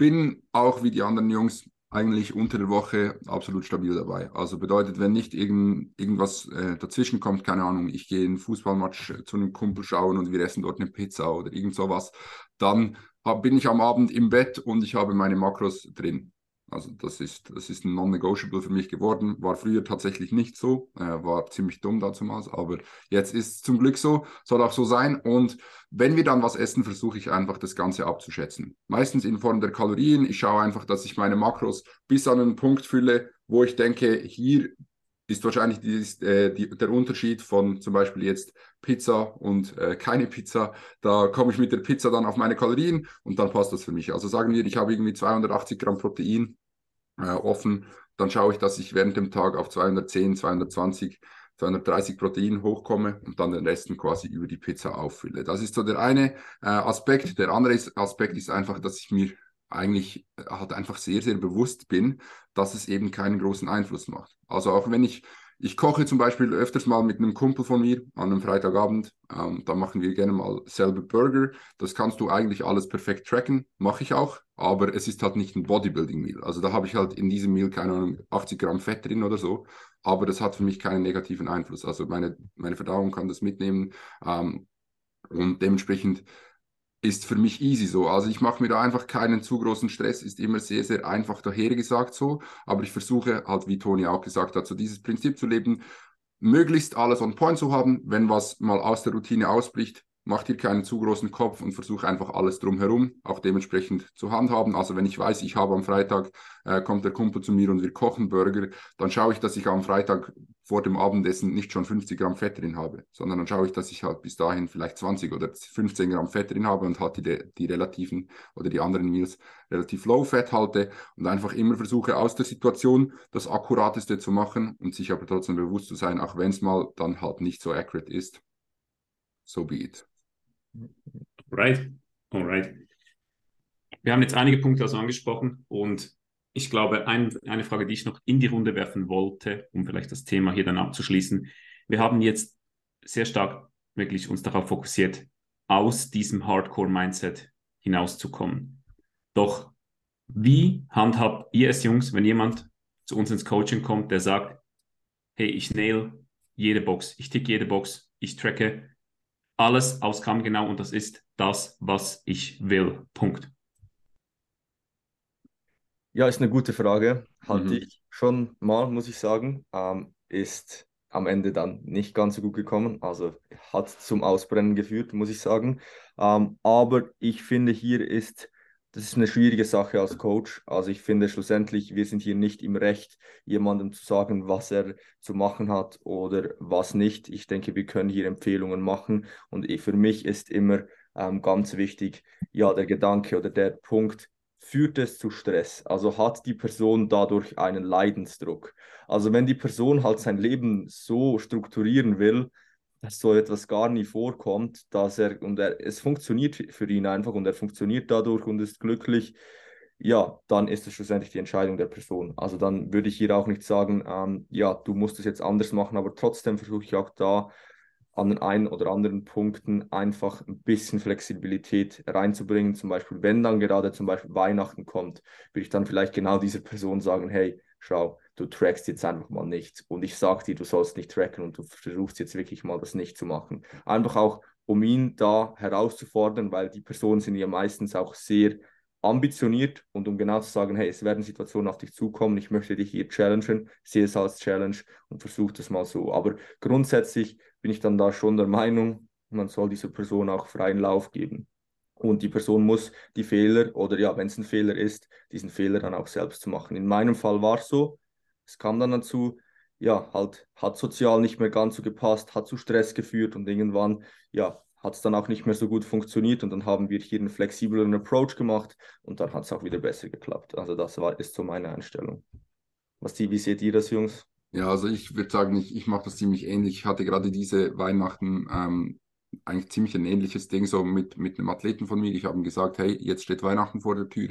bin auch wie die anderen Jungs eigentlich unter der Woche absolut stabil dabei. Also bedeutet, wenn nicht irgend, irgendwas äh, dazwischen kommt, keine Ahnung, ich gehe in Fußballmatch äh, zu einem Kumpel schauen und wir essen dort eine Pizza oder irgend sowas, dann hab, bin ich am Abend im Bett und ich habe meine Makros drin. Also das ist, das ist ein Non-Negotiable für mich geworden. War früher tatsächlich nicht so, äh, war ziemlich dumm damals, aber jetzt ist es zum Glück so, soll auch so sein. Und wenn wir dann was essen, versuche ich einfach das Ganze abzuschätzen. Meistens in Form der Kalorien. Ich schaue einfach, dass ich meine Makros bis an einen Punkt fülle, wo ich denke, hier ist wahrscheinlich die, äh, die, der Unterschied von zum Beispiel jetzt Pizza und äh, keine Pizza. Da komme ich mit der Pizza dann auf meine Kalorien und dann passt das für mich. Also sagen wir, ich habe irgendwie 280 Gramm Protein äh, offen, dann schaue ich, dass ich während dem Tag auf 210, 220, 230 Protein hochkomme und dann den Resten quasi über die Pizza auffülle. Das ist so der eine äh, Aspekt. Der andere Aspekt ist einfach, dass ich mir eigentlich äh, halt einfach sehr, sehr bewusst bin, dass es eben keinen großen Einfluss macht. Also auch wenn ich ich koche zum Beispiel öfters mal mit einem Kumpel von mir an einem Freitagabend. Ähm, da machen wir gerne mal selber Burger. Das kannst du eigentlich alles perfekt tracken. Mache ich auch. Aber es ist halt nicht ein Bodybuilding-Meal. Also da habe ich halt in diesem Meal, keine Ahnung, 80 Gramm Fett drin oder so. Aber das hat für mich keinen negativen Einfluss. Also meine, meine Verdauung kann das mitnehmen. Ähm, und dementsprechend ist für mich easy so. Also ich mache mir da einfach keinen zu großen Stress, ist immer sehr, sehr einfach dahergesagt so. Aber ich versuche halt, wie Toni auch gesagt hat, so dieses Prinzip zu leben, möglichst alles on point zu haben. Wenn was mal aus der Routine ausbricht, mach dir keinen zu großen Kopf und versuche einfach alles drumherum auch dementsprechend zu handhaben. Also wenn ich weiß, ich habe am Freitag, äh, kommt der Kumpel zu mir und wir kochen Burger, dann schaue ich, dass ich am Freitag vor dem Abendessen nicht schon 50 Gramm Fett drin habe, sondern dann schaue ich, dass ich halt bis dahin vielleicht 20 oder 15 Gramm Fett drin habe und halt die, die relativen oder die anderen Meals relativ low Fett halte und einfach immer versuche aus der Situation das Akkurateste zu machen und sich aber trotzdem bewusst zu sein, auch wenn es mal dann halt nicht so accurate ist. So be it. Right, alright. Wir haben jetzt einige Punkte also angesprochen und ich glaube, ein, eine Frage, die ich noch in die Runde werfen wollte, um vielleicht das Thema hier dann abzuschließen. Wir haben jetzt sehr stark wirklich uns darauf fokussiert, aus diesem Hardcore-Mindset hinauszukommen. Doch wie handhabt ihr es, Jungs, wenn jemand zu uns ins Coaching kommt, der sagt, hey, ich nail jede Box, ich tick jede Box, ich tracke alles aus Gramm genau und das ist das, was ich will. Punkt. Ja, ist eine gute Frage. Hatte mhm. ich schon mal, muss ich sagen. Ähm, ist am Ende dann nicht ganz so gut gekommen. Also hat zum Ausbrennen geführt, muss ich sagen. Ähm, aber ich finde, hier ist das ist eine schwierige Sache als Coach. Also ich finde schlussendlich, wir sind hier nicht im Recht, jemandem zu sagen, was er zu machen hat oder was nicht. Ich denke, wir können hier Empfehlungen machen. Und für mich ist immer ähm, ganz wichtig, ja, der Gedanke oder der Punkt, führt es zu Stress? Also hat die Person dadurch einen Leidensdruck? Also wenn die Person halt sein Leben so strukturieren will, dass so etwas gar nie vorkommt, dass er und er, es funktioniert für ihn einfach und er funktioniert dadurch und ist glücklich, ja, dann ist es schlussendlich die Entscheidung der Person. Also dann würde ich hier auch nicht sagen, ähm, ja, du musst es jetzt anders machen, aber trotzdem versuche ich auch da an den einen oder anderen Punkten einfach ein bisschen Flexibilität reinzubringen. Zum Beispiel, wenn dann gerade zum Beispiel Weihnachten kommt, würde ich dann vielleicht genau dieser Person sagen, hey, schau, du trackst jetzt einfach mal nichts und ich sag dir, du sollst nicht tracken und du versuchst jetzt wirklich mal das nicht zu machen. Einfach auch, um ihn da herauszufordern, weil die Personen sind ja meistens auch sehr ambitioniert und um genau zu sagen, hey, es werden Situationen auf dich zukommen, ich möchte dich hier challengen, sehe es als Challenge und versuche das mal so. Aber grundsätzlich bin ich dann da schon der Meinung, man soll dieser Person auch freien Lauf geben. Und die Person muss die Fehler oder ja, wenn es ein Fehler ist, diesen Fehler dann auch selbst zu machen. In meinem Fall war es so, es kam dann dazu, ja, halt hat sozial nicht mehr ganz so gepasst, hat zu Stress geführt und irgendwann, ja, hat es dann auch nicht mehr so gut funktioniert und dann haben wir hier einen flexibleren Approach gemacht und dann hat es auch wieder besser geklappt. Also das war, ist so meine Einstellung. Was die, wie seht ihr das, Jungs? Ja, also ich würde sagen, ich, ich mache das ziemlich ähnlich. Ich hatte gerade diese Weihnachten ähm, eigentlich ziemlich ein ähnliches Ding so mit, mit einem Athleten von mir. Ich habe ihm gesagt, hey, jetzt steht Weihnachten vor der Tür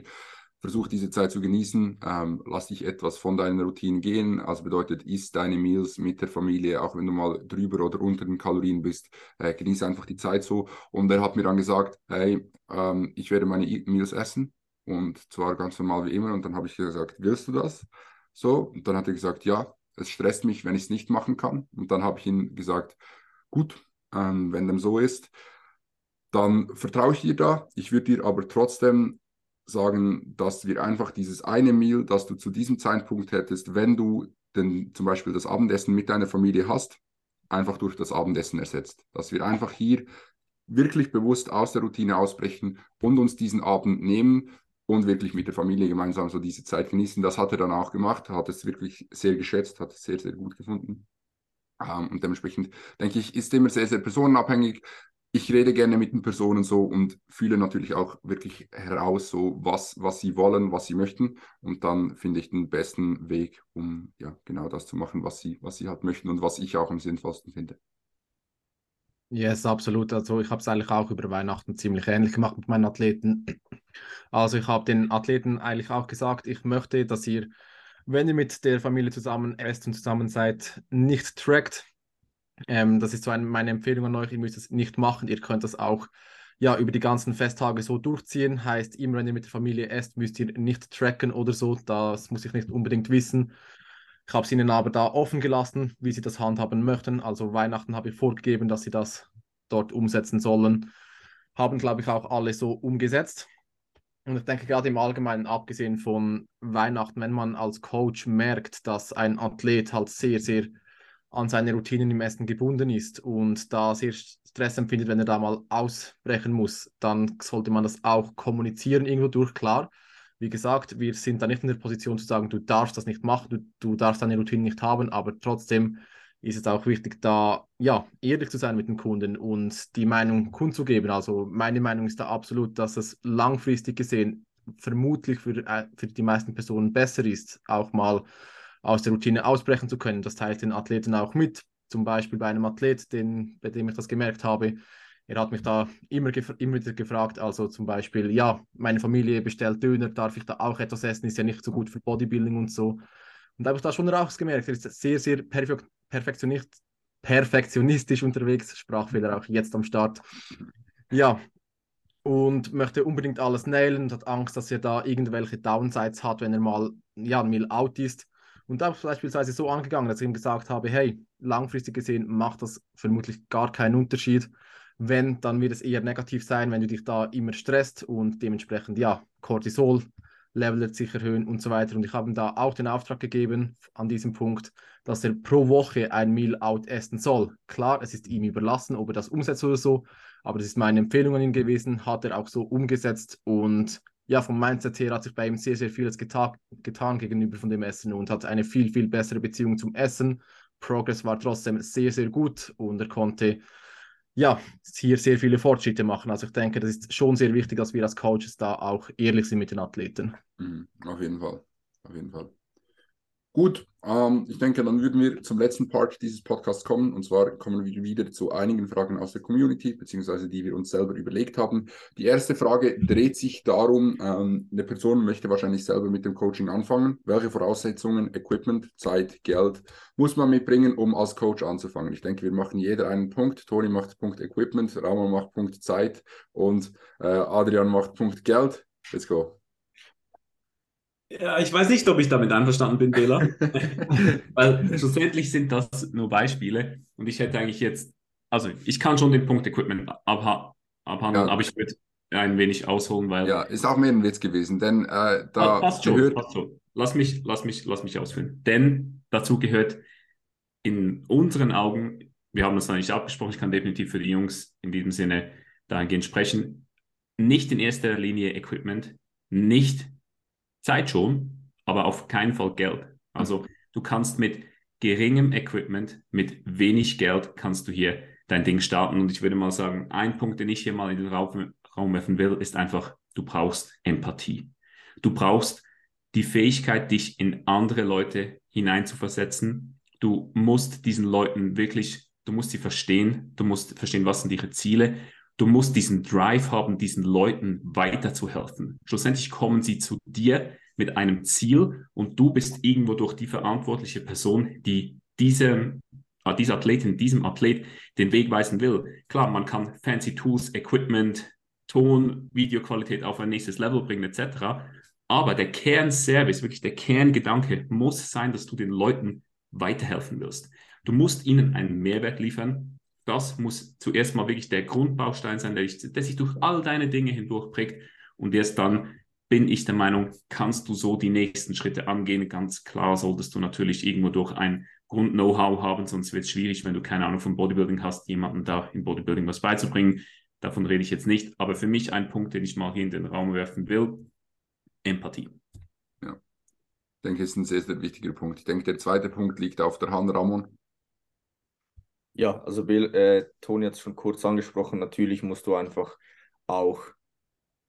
versuch diese Zeit zu genießen, ähm, lass dich etwas von deinen Routinen gehen. Also bedeutet, isst deine Meals mit der Familie, auch wenn du mal drüber oder unter den Kalorien bist, äh, genieße einfach die Zeit so. Und er hat mir dann gesagt, hey, ähm, ich werde meine Meals essen und zwar ganz normal wie immer. Und dann habe ich gesagt, willst du das? So, und dann hat er gesagt, ja, es stresst mich, wenn ich es nicht machen kann. Und dann habe ich ihm gesagt, gut, ähm, wenn dem so ist, dann vertraue ich dir da. Ich würde dir aber trotzdem sagen, dass wir einfach dieses eine Meal, das du zu diesem Zeitpunkt hättest, wenn du denn zum Beispiel das Abendessen mit deiner Familie hast, einfach durch das Abendessen ersetzt. Dass wir einfach hier wirklich bewusst aus der Routine ausbrechen und uns diesen Abend nehmen und wirklich mit der Familie gemeinsam so diese Zeit genießen. Das hat er dann auch gemacht, hat es wirklich sehr geschätzt, hat es sehr, sehr gut gefunden. Ähm, und dementsprechend denke ich, ist immer sehr, sehr personenabhängig ich rede gerne mit den Personen so und fühle natürlich auch wirklich heraus, so was, was sie wollen, was sie möchten. Und dann finde ich den besten Weg, um ja genau das zu machen, was sie, was sie halt möchten und was ich auch am sinnvollsten finde. Yes, absolut. Also ich habe es eigentlich auch über Weihnachten ziemlich ähnlich gemacht mit meinen Athleten. Also ich habe den Athleten eigentlich auch gesagt, ich möchte, dass ihr, wenn ihr mit der Familie zusammen esst und zusammen seid, nicht trackt, ähm, das ist so eine, meine Empfehlung an euch. Ihr müsst es nicht machen. Ihr könnt das auch ja, über die ganzen Festtage so durchziehen. Heißt, immer wenn ihr mit der Familie esst, müsst ihr nicht tracken oder so. Das muss ich nicht unbedingt wissen. Ich habe es ihnen aber da offen gelassen, wie sie das handhaben möchten. Also Weihnachten habe ich vorgegeben, dass sie das dort umsetzen sollen. Haben, glaube ich, auch alle so umgesetzt. Und ich denke gerade im Allgemeinen, abgesehen von Weihnachten, wenn man als Coach merkt, dass ein Athlet halt sehr, sehr an seine Routinen im Essen gebunden ist und da sehr Stress empfindet, wenn er da mal ausbrechen muss, dann sollte man das auch kommunizieren irgendwo durch, klar. Wie gesagt, wir sind da nicht in der Position zu sagen, du darfst das nicht machen, du, du darfst deine Routine nicht haben, aber trotzdem ist es auch wichtig, da ja ehrlich zu sein mit den Kunden und die Meinung kundzugeben. Also meine Meinung ist da absolut, dass es langfristig gesehen vermutlich für, äh, für die meisten Personen besser ist, auch mal aus der Routine ausbrechen zu können. Das teilt den Athleten auch mit. Zum Beispiel bei einem Athlet, den, bei dem ich das gemerkt habe. Er hat mich da immer, immer wieder gefragt, also zum Beispiel, ja, meine Familie bestellt Döner, darf ich da auch etwas essen? Ist ja nicht so gut für Bodybuilding und so. Und da habe ich da schon rausgemerkt, er ist sehr, sehr perfek perfektionist, perfektionistisch unterwegs, Sprachfehler auch jetzt am Start. Ja, und möchte unbedingt alles nailen und hat Angst, dass er da irgendwelche Downsides hat, wenn er mal ja, Meal out ist. Und da beispielsweise so angegangen, dass ich ihm gesagt habe, hey, langfristig gesehen macht das vermutlich gar keinen Unterschied. Wenn, dann wird es eher negativ sein, wenn du dich da immer stresst und dementsprechend, ja, Cortisol Level sich erhöhen und so weiter. Und ich habe ihm da auch den Auftrag gegeben an diesem Punkt, dass er pro Woche ein Meal out essen soll. Klar, es ist ihm überlassen, ob er das umsetzt oder so, aber das ist meine Empfehlung an ihn gewesen, hat er auch so umgesetzt und ja, vom Mindset her hat sich bei ihm sehr, sehr vieles geta getan gegenüber von dem Essen und hat eine viel, viel bessere Beziehung zum Essen. Progress war trotzdem sehr, sehr gut und er konnte ja hier sehr viele Fortschritte machen. Also ich denke, das ist schon sehr wichtig, dass wir als Coaches da auch ehrlich sind mit den Athleten. Mhm, auf jeden Fall, auf jeden Fall. Gut, ähm, ich denke, dann würden wir zum letzten Part dieses Podcasts kommen. Und zwar kommen wir wieder zu einigen Fragen aus der Community, beziehungsweise die wir uns selber überlegt haben. Die erste Frage dreht sich darum, ähm, eine Person möchte wahrscheinlich selber mit dem Coaching anfangen. Welche Voraussetzungen, Equipment, Zeit, Geld muss man mitbringen, um als Coach anzufangen? Ich denke, wir machen jeder einen Punkt. Toni macht Punkt Equipment, Ramon macht Punkt Zeit und äh, Adrian macht Punkt Geld. Let's go. Ja, ich weiß nicht, ob ich damit einverstanden bin, Bela. Weil schlussendlich sind das nur Beispiele und ich hätte eigentlich jetzt, also ich kann schon den Punkt Equipment abha abhandeln, ja. aber ich würde ein wenig ausholen, weil. Ja, ist auch mehr ein Witz gewesen, denn äh, da. Passt schon, gehört... passt schon. Lass mich, lass, mich, lass mich ausführen. Denn dazu gehört in unseren Augen, wir haben das noch nicht abgesprochen, ich kann definitiv für die Jungs in diesem Sinne dahingehend sprechen, nicht in erster Linie Equipment, nicht Zeit schon, aber auf keinen Fall Geld. Also du kannst mit geringem Equipment, mit wenig Geld kannst du hier dein Ding starten. Und ich würde mal sagen, ein Punkt, den ich hier mal in den Raum, Raum werfen will, ist einfach, du brauchst Empathie. Du brauchst die Fähigkeit, dich in andere Leute hineinzuversetzen. Du musst diesen Leuten wirklich, du musst sie verstehen, du musst verstehen, was sind ihre Ziele. Du musst diesen Drive haben, diesen Leuten weiterzuhelfen. Schlussendlich kommen sie zu dir mit einem Ziel und du bist irgendwo durch die verantwortliche Person, die diesem, äh, dieser Athletin, diesem Athlet den Weg weisen will. Klar, man kann fancy Tools, Equipment, Ton, Videoqualität auf ein nächstes Level bringen etc. Aber der Kernservice, wirklich der Kerngedanke muss sein, dass du den Leuten weiterhelfen wirst. Du musst ihnen einen Mehrwert liefern. Das muss zuerst mal wirklich der Grundbaustein sein, der, der sich durch all deine Dinge hindurch prägt. Und erst dann bin ich der Meinung, kannst du so die nächsten Schritte angehen. Ganz klar solltest du natürlich irgendwo durch ein Grund-Know-how haben, sonst wird es schwierig, wenn du keine Ahnung von Bodybuilding hast, jemandem da im Bodybuilding was beizubringen. Davon rede ich jetzt nicht. Aber für mich ein Punkt, den ich mal hier in den Raum werfen will, Empathie. Ja, ich denke, das ist ein sehr, sehr wichtiger Punkt. Ich denke, der zweite Punkt liegt auf der Hand, Ramon. Ja, also Bill, äh, Toni hat es schon kurz angesprochen, natürlich musst du einfach auch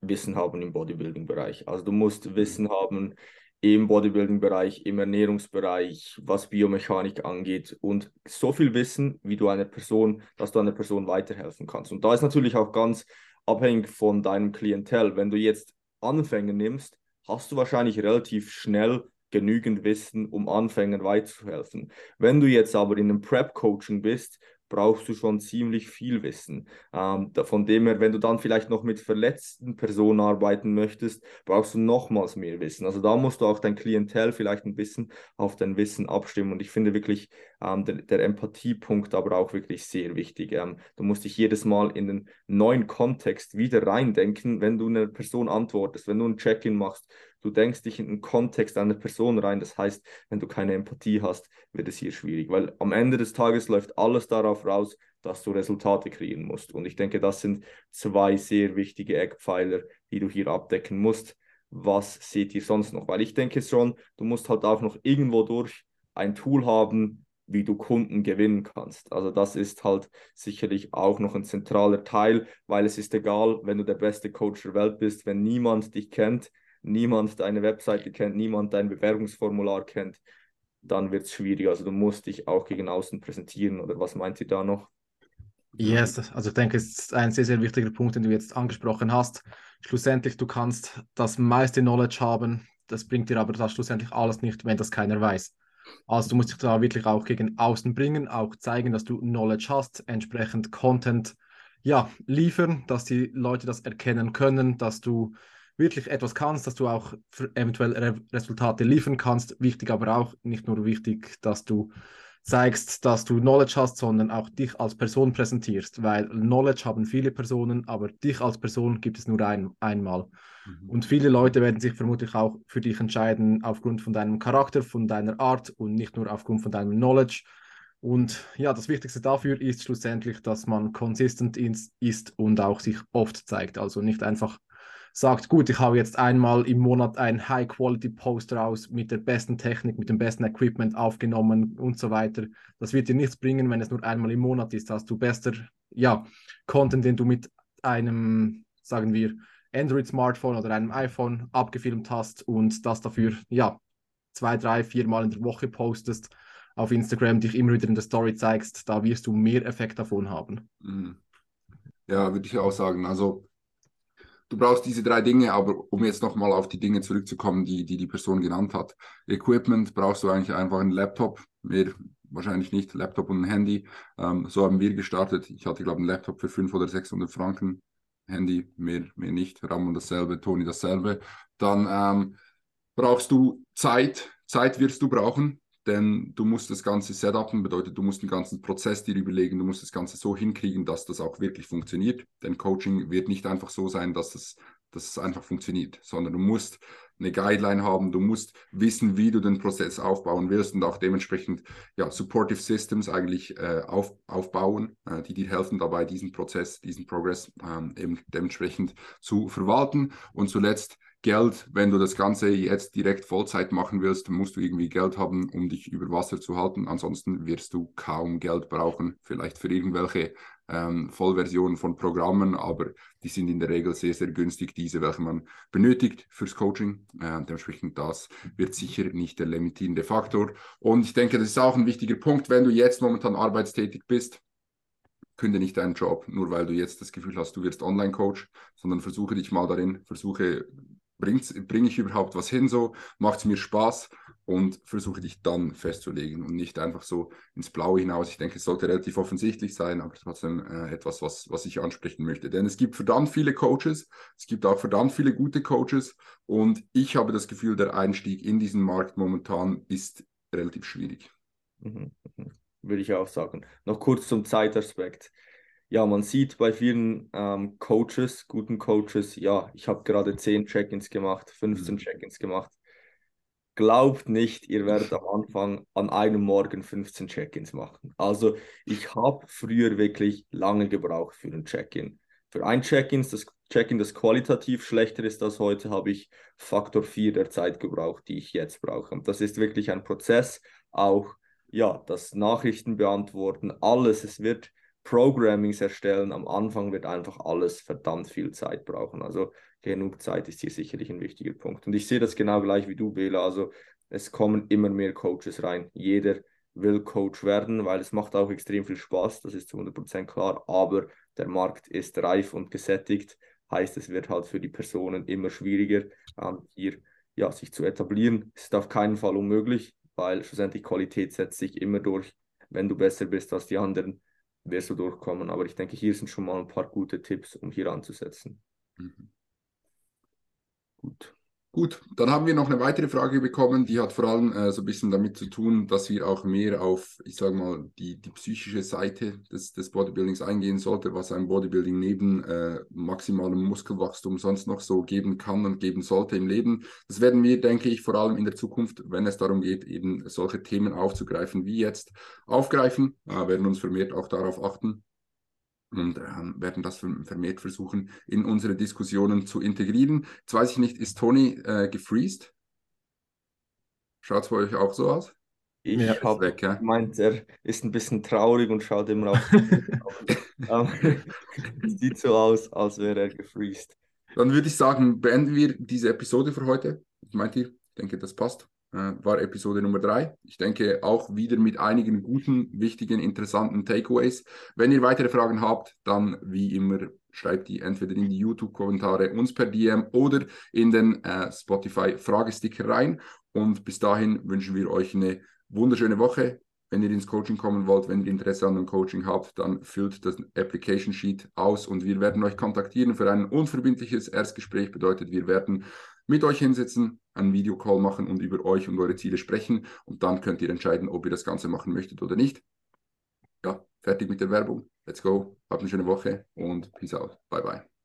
Wissen haben im Bodybuilding-Bereich. Also du musst Wissen haben im Bodybuilding-Bereich, im Ernährungsbereich, was Biomechanik angeht und so viel Wissen, wie du einer Person, dass du einer Person weiterhelfen kannst. Und da ist natürlich auch ganz abhängig von deinem Klientel. Wenn du jetzt Anfänger nimmst, hast du wahrscheinlich relativ schnell genügend Wissen, um Anfängern weiterzuhelfen. Wenn du jetzt aber in einem Prep-Coaching bist, brauchst du schon ziemlich viel Wissen. Ähm, von dem her, wenn du dann vielleicht noch mit verletzten Personen arbeiten möchtest, brauchst du nochmals mehr Wissen. Also da musst du auch dein Klientel vielleicht ein bisschen auf dein Wissen abstimmen. Und ich finde wirklich ähm, der, der Empathiepunkt aber auch wirklich sehr wichtig. Ähm, du musst dich jedes Mal in den neuen Kontext wieder reindenken, wenn du einer Person antwortest, wenn du ein Check-in machst du denkst dich in den Kontext einer Person rein. Das heißt, wenn du keine Empathie hast, wird es hier schwierig, weil am Ende des Tages läuft alles darauf raus, dass du Resultate kreieren musst. Und ich denke, das sind zwei sehr wichtige Eckpfeiler, die du hier abdecken musst. Was seht ihr sonst noch? Weil ich denke schon, du musst halt auch noch irgendwo durch ein Tool haben, wie du Kunden gewinnen kannst. Also das ist halt sicherlich auch noch ein zentraler Teil, weil es ist egal, wenn du der beste Coach der Welt bist, wenn niemand dich kennt, niemand deine Webseite kennt, niemand dein Bewerbungsformular kennt, dann wird es schwierig. Also du musst dich auch gegen außen präsentieren oder was meint ihr da noch? Yes, also ich denke, es ist ein sehr, sehr wichtiger Punkt, den du jetzt angesprochen hast. Schlussendlich, du kannst das meiste Knowledge haben, das bringt dir aber das schlussendlich alles nicht, wenn das keiner weiß. Also du musst dich da wirklich auch gegen außen bringen, auch zeigen, dass du Knowledge hast, entsprechend Content ja, liefern, dass die Leute das erkennen können, dass du wirklich etwas kannst, dass du auch eventuell Re Resultate liefern kannst. Wichtig aber auch, nicht nur wichtig, dass du zeigst, dass du Knowledge hast, sondern auch dich als Person präsentierst, weil Knowledge haben viele Personen, aber dich als Person gibt es nur ein, einmal. Mhm. Und viele Leute werden sich vermutlich auch für dich entscheiden aufgrund von deinem Charakter, von deiner Art und nicht nur aufgrund von deinem Knowledge. Und ja, das Wichtigste dafür ist schlussendlich, dass man konsistent ist und auch sich oft zeigt. Also nicht einfach sagt, gut, ich habe jetzt einmal im Monat ein High-Quality-Post raus mit der besten Technik, mit dem besten Equipment aufgenommen und so weiter. Das wird dir nichts bringen, wenn es nur einmal im Monat ist. Hast du besser, ja, Content, den du mit einem, sagen wir, Android-Smartphone oder einem iPhone abgefilmt hast und das dafür, ja, zwei, drei, vier Mal in der Woche postest, auf Instagram dich immer wieder in der Story zeigst, da wirst du mehr Effekt davon haben. Mhm. Ja, würde ich auch sagen. Also du brauchst diese drei Dinge, aber um jetzt nochmal auf die Dinge zurückzukommen, die, die die Person genannt hat. Equipment brauchst du eigentlich einfach einen Laptop, mehr wahrscheinlich nicht, Laptop und ein Handy. Ähm, so haben wir gestartet. Ich hatte, glaube ich, einen Laptop für 500 oder 600 Franken. Handy, mehr, mehr nicht. Ramon dasselbe, Toni dasselbe. Dann ähm, brauchst du Zeit. Zeit wirst du brauchen, denn du musst das Ganze setupen, bedeutet, du musst den ganzen Prozess dir überlegen, du musst das Ganze so hinkriegen, dass das auch wirklich funktioniert. Denn Coaching wird nicht einfach so sein, dass es, dass es einfach funktioniert, sondern du musst eine Guideline haben, du musst wissen, wie du den Prozess aufbauen willst und auch dementsprechend ja, Supportive Systems eigentlich äh, auf, aufbauen, äh, die dir helfen dabei, diesen Prozess, diesen Progress ähm, eben dementsprechend zu verwalten. Und zuletzt Geld, wenn du das Ganze jetzt direkt Vollzeit machen willst, musst du irgendwie Geld haben, um dich über Wasser zu halten. Ansonsten wirst du kaum Geld brauchen, vielleicht für irgendwelche ähm, Vollversionen von Programmen, aber die sind in der Regel sehr, sehr günstig, diese, welche man benötigt fürs Coaching. Äh, dementsprechend das wird sicher nicht der limitierende Faktor. Und ich denke, das ist auch ein wichtiger Punkt, wenn du jetzt momentan arbeitstätig bist, künde nicht deinen Job, nur weil du jetzt das Gefühl hast, du wirst Online-Coach, sondern versuche dich mal darin, versuche bringe ich überhaupt was hin so, macht es mir Spaß und versuche dich dann festzulegen und nicht einfach so ins Blaue hinaus. Ich denke, es sollte relativ offensichtlich sein, aber trotzdem äh, etwas, was, was ich ansprechen möchte. Denn es gibt verdammt viele Coaches, es gibt auch verdammt viele gute Coaches und ich habe das Gefühl, der Einstieg in diesen Markt momentan ist relativ schwierig. Mhm, mhm. Würde ich auch sagen. Noch kurz zum Zeitaspekt ja, man sieht bei vielen ähm, Coaches, guten Coaches, ja, ich habe gerade 10 Check-ins gemacht, 15 mhm. Check-ins gemacht. Glaubt nicht, ihr werdet am Anfang an einem Morgen 15 Check-ins machen. Also ich habe früher wirklich lange gebraucht für ein Check-in. Für ein Check-in, das Check-in, das qualitativ schlechter ist als heute, habe ich Faktor 4 der Zeit gebraucht, die ich jetzt brauche. Und das ist wirklich ein Prozess, auch ja, das Nachrichten beantworten, alles. Es wird Programmings erstellen, am Anfang wird einfach alles verdammt viel Zeit brauchen. Also genug Zeit ist hier sicherlich ein wichtiger Punkt. Und ich sehe das genau gleich wie du, Bela. Also es kommen immer mehr Coaches rein. Jeder will Coach werden, weil es macht auch extrem viel Spaß, das ist zu 100% klar, aber der Markt ist reif und gesättigt, heißt es wird halt für die Personen immer schwieriger, ähm, hier ja, sich zu etablieren. Ist auf keinen Fall unmöglich, weil schlussendlich Qualität setzt sich immer durch. Wenn du besser bist als die anderen, wirst du durchkommen. Aber ich denke, hier sind schon mal ein paar gute Tipps, um hier anzusetzen. Mhm. Gut. Gut, dann haben wir noch eine weitere Frage bekommen, die hat vor allem äh, so ein bisschen damit zu tun, dass wir auch mehr auf, ich sage mal, die, die psychische Seite des, des Bodybuildings eingehen sollte, was ein Bodybuilding neben äh, maximalem Muskelwachstum sonst noch so geben kann und geben sollte im Leben. Das werden wir, denke ich, vor allem in der Zukunft, wenn es darum geht, eben solche Themen aufzugreifen wie jetzt, aufgreifen, äh, werden uns vermehrt auch darauf achten und ähm, werden das vermehrt versuchen, in unsere Diskussionen zu integrieren. Jetzt weiß ich nicht, ist Toni äh, gefreezed? Schaut es bei euch auch so aus? Ich ja, habe ja? gemeint, er ist ein bisschen traurig und schaut immer auf. Sieht so aus, als wäre er gefreezed. Dann würde ich sagen, beenden wir diese Episode für heute. Was meint ihr? Ich denke, das passt. Äh, war Episode Nummer drei. Ich denke auch wieder mit einigen guten, wichtigen, interessanten Takeaways. Wenn ihr weitere Fragen habt, dann wie immer schreibt die entweder in die YouTube-Kommentare uns per DM oder in den äh, Spotify-Fragesticker rein. Und bis dahin wünschen wir euch eine wunderschöne Woche. Wenn ihr ins Coaching kommen wollt, wenn ihr Interesse an dem Coaching habt, dann füllt das Application Sheet aus und wir werden euch kontaktieren für ein unverbindliches Erstgespräch. Bedeutet, wir werden mit euch hinsetzen, einen Videocall machen und über euch und eure Ziele sprechen. Und dann könnt ihr entscheiden, ob ihr das Ganze machen möchtet oder nicht. Ja, fertig mit der Werbung. Let's go. Habt eine schöne Woche und peace out. Bye bye.